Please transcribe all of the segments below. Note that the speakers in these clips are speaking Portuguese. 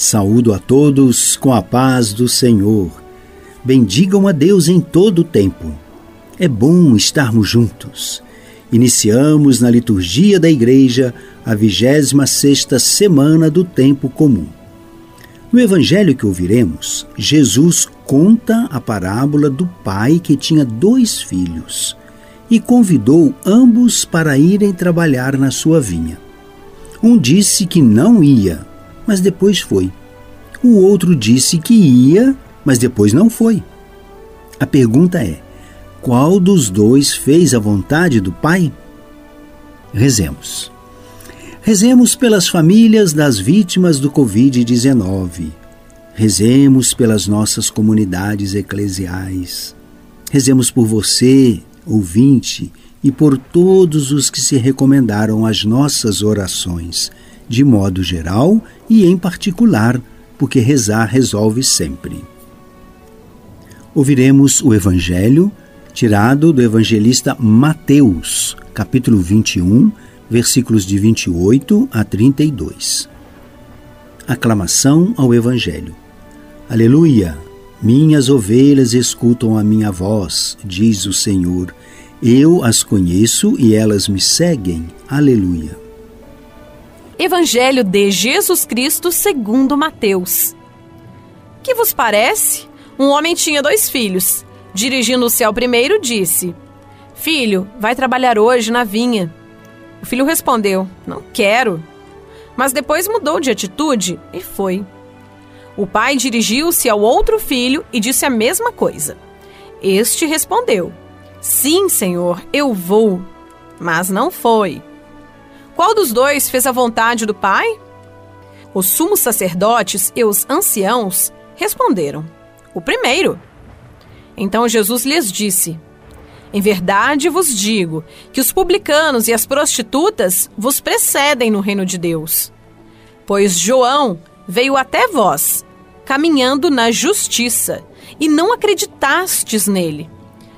Saúdo a todos com a paz do Senhor. Bendigam a Deus em todo o tempo. É bom estarmos juntos. Iniciamos na liturgia da igreja a 26 semana do tempo comum. No evangelho que ouviremos, Jesus conta a parábola do pai que tinha dois filhos e convidou ambos para irem trabalhar na sua vinha. Um disse que não ia mas depois foi. O outro disse que ia, mas depois não foi. A pergunta é: qual dos dois fez a vontade do Pai? Rezemos. Rezemos pelas famílias das vítimas do Covid-19. Rezemos pelas nossas comunidades eclesiais. Rezemos por você, ouvinte, e por todos os que se recomendaram às nossas orações de modo geral e em particular, porque rezar resolve sempre. Ouviremos o Evangelho tirado do evangelista Mateus, capítulo 21, versículos de 28 a 32. Aclamação ao Evangelho. Aleluia! Minhas ovelhas escutam a minha voz, diz o Senhor. Eu as conheço e elas me seguem. Aleluia. Evangelho de Jesus Cristo segundo Mateus. Que vos parece? Um homem tinha dois filhos. Dirigindo-se ao primeiro, disse: Filho, vai trabalhar hoje na vinha. O filho respondeu: Não quero. Mas depois mudou de atitude e foi. O pai dirigiu-se ao outro filho e disse a mesma coisa. Este respondeu: Sim, senhor, eu vou. Mas não foi. Qual dos dois fez a vontade do Pai? Os sumos sacerdotes e os anciãos responderam: O primeiro. Então Jesus lhes disse: Em verdade vos digo que os publicanos e as prostitutas vos precedem no reino de Deus. Pois João veio até vós, caminhando na justiça, e não acreditastes nele.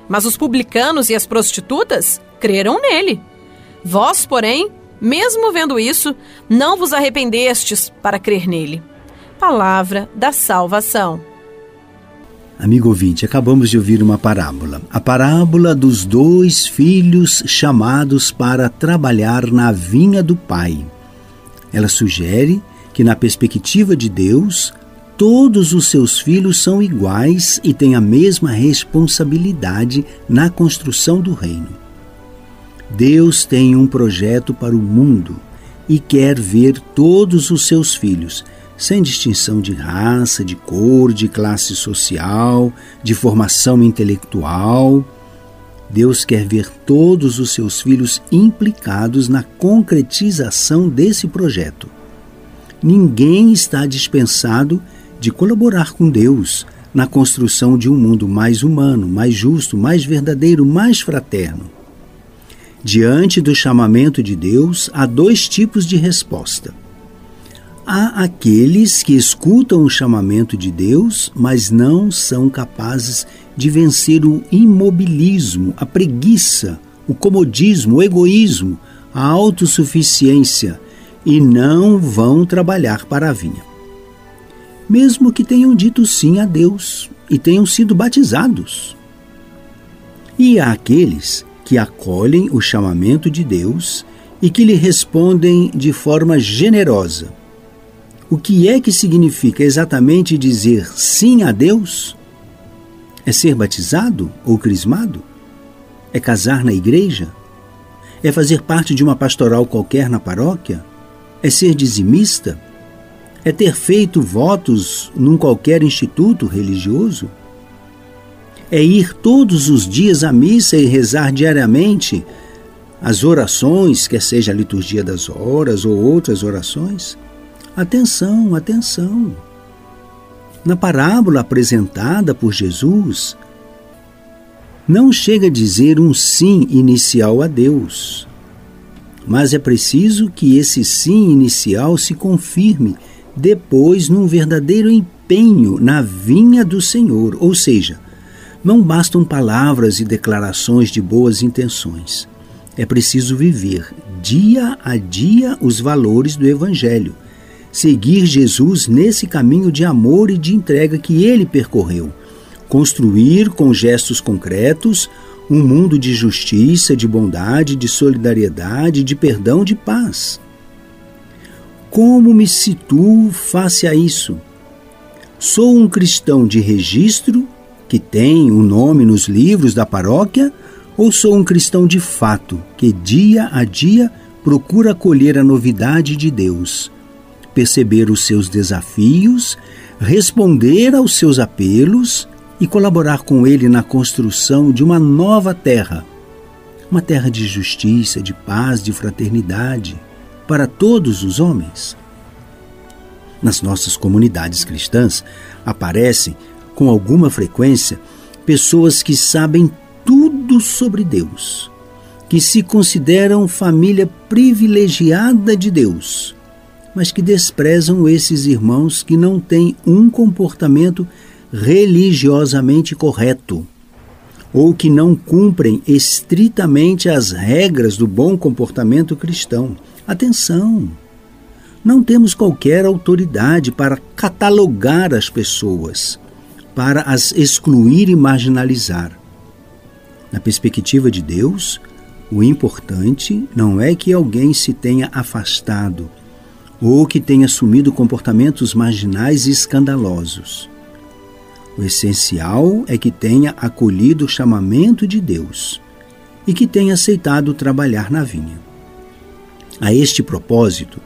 Mas os publicanos e as prostitutas creram nele. Vós, porém, mesmo vendo isso, não vos arrependestes para crer nele. Palavra da salvação. Amigo ouvinte, acabamos de ouvir uma parábola. A parábola dos dois filhos chamados para trabalhar na vinha do pai. Ela sugere que, na perspectiva de Deus, todos os seus filhos são iguais e têm a mesma responsabilidade na construção do reino. Deus tem um projeto para o mundo e quer ver todos os seus filhos, sem distinção de raça, de cor, de classe social, de formação intelectual. Deus quer ver todos os seus filhos implicados na concretização desse projeto. Ninguém está dispensado de colaborar com Deus na construção de um mundo mais humano, mais justo, mais verdadeiro, mais fraterno. Diante do chamamento de Deus, há dois tipos de resposta. Há aqueles que escutam o chamamento de Deus, mas não são capazes de vencer o imobilismo, a preguiça, o comodismo, o egoísmo, a autossuficiência e não vão trabalhar para a vinha. Mesmo que tenham dito sim a Deus e tenham sido batizados. E há aqueles que acolhem o chamamento de Deus e que lhe respondem de forma generosa. O que é que significa exatamente dizer sim a Deus? É ser batizado ou crismado? É casar na igreja? É fazer parte de uma pastoral qualquer na paróquia? É ser dizimista? É ter feito votos num qualquer instituto religioso? É ir todos os dias à missa e rezar diariamente as orações, quer seja a liturgia das horas ou outras orações? Atenção, atenção. Na parábola apresentada por Jesus, não chega a dizer um sim inicial a Deus, mas é preciso que esse sim inicial se confirme depois num verdadeiro empenho na vinha do Senhor, ou seja, não bastam palavras e declarações de boas intenções. É preciso viver dia a dia os valores do Evangelho, seguir Jesus nesse caminho de amor e de entrega que ele percorreu, construir com gestos concretos um mundo de justiça, de bondade, de solidariedade, de perdão, de paz. Como me situo face a isso? Sou um cristão de registro, que tem o um nome nos livros da paróquia, ou sou um cristão de fato, que dia a dia procura acolher a novidade de Deus, perceber os seus desafios, responder aos seus apelos e colaborar com Ele na construção de uma nova terra, uma terra de justiça, de paz, de fraternidade para todos os homens. Nas nossas comunidades cristãs aparecem com alguma frequência pessoas que sabem tudo sobre Deus, que se consideram família privilegiada de Deus, mas que desprezam esses irmãos que não têm um comportamento religiosamente correto ou que não cumprem estritamente as regras do bom comportamento cristão. Atenção! Não temos qualquer autoridade para catalogar as pessoas, para as excluir e marginalizar. Na perspectiva de Deus, o importante não é que alguém se tenha afastado ou que tenha assumido comportamentos marginais e escandalosos. O essencial é que tenha acolhido o chamamento de Deus e que tenha aceitado trabalhar na vinha. A este propósito,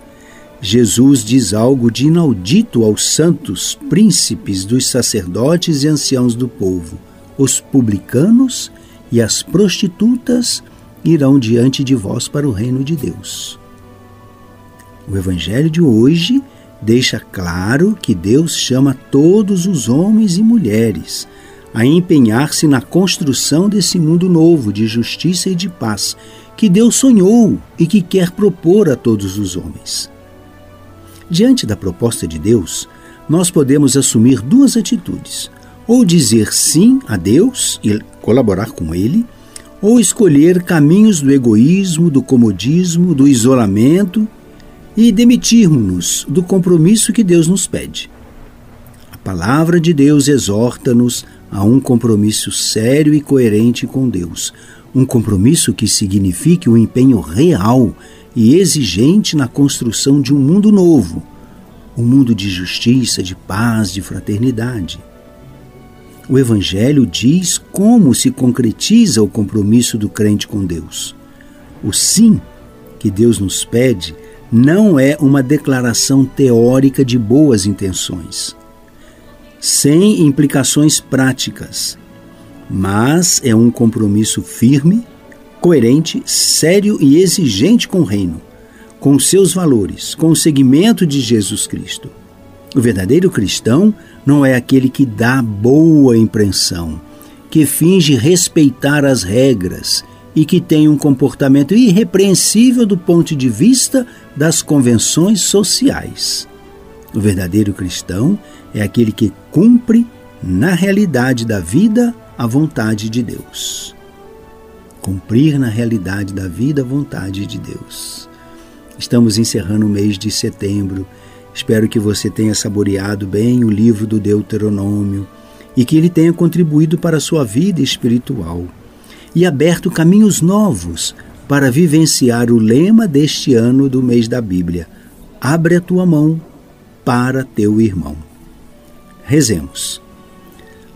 Jesus diz algo de inaudito aos santos príncipes dos sacerdotes e anciãos do povo. Os publicanos e as prostitutas irão diante de vós para o reino de Deus. O Evangelho de hoje deixa claro que Deus chama todos os homens e mulheres a empenhar-se na construção desse mundo novo de justiça e de paz que Deus sonhou e que quer propor a todos os homens. Diante da proposta de Deus, nós podemos assumir duas atitudes: ou dizer sim a Deus e colaborar com Ele, ou escolher caminhos do egoísmo, do comodismo, do isolamento e demitirmos-nos do compromisso que Deus nos pede. A palavra de Deus exorta-nos a um compromisso sério e coerente com Deus, um compromisso que signifique um empenho real e exigente na construção de um mundo novo, um mundo de justiça, de paz, de fraternidade. O Evangelho diz como se concretiza o compromisso do crente com Deus. O sim que Deus nos pede não é uma declaração teórica de boas intenções, sem implicações práticas, mas é um compromisso firme, coerente, sério e exigente com o reino, com seus valores, com o seguimento de Jesus Cristo. O verdadeiro cristão não é aquele que dá boa impressão, que finge respeitar as regras e que tem um comportamento irrepreensível do ponto de vista das convenções sociais. O verdadeiro cristão é aquele que cumpre, na realidade da vida, a vontade de Deus. Cumprir na realidade da vida a vontade de Deus. Estamos encerrando o mês de setembro. Espero que você tenha saboreado bem o livro do Deuteronômio e que ele tenha contribuído para a sua vida espiritual e aberto caminhos novos para vivenciar o lema deste ano do mês da Bíblia: Abre a tua mão para teu irmão. Rezemos.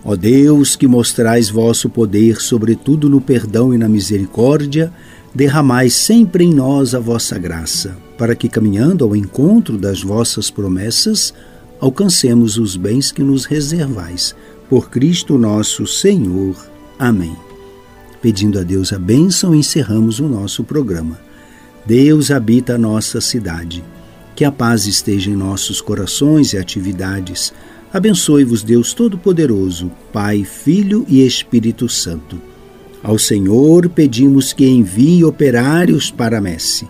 Ó Deus, que mostrais vosso poder, sobretudo no perdão e na misericórdia, derramai sempre em nós a vossa graça, para que, caminhando ao encontro das vossas promessas, alcancemos os bens que nos reservais. Por Cristo nosso Senhor. Amém. Pedindo a Deus a bênção, encerramos o nosso programa. Deus habita a nossa cidade. Que a paz esteja em nossos corações e atividades. Abençoe-vos Deus Todo-Poderoso, Pai, Filho e Espírito Santo. Ao Senhor pedimos que envie operários para a messe.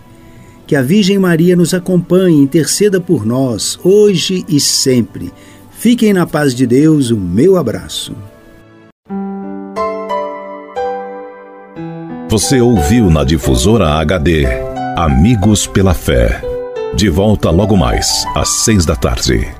Que a Virgem Maria nos acompanhe e interceda por nós, hoje e sempre. Fiquem na paz de Deus, o meu abraço. Você ouviu na difusora HD Amigos pela Fé. De volta logo mais, às seis da tarde.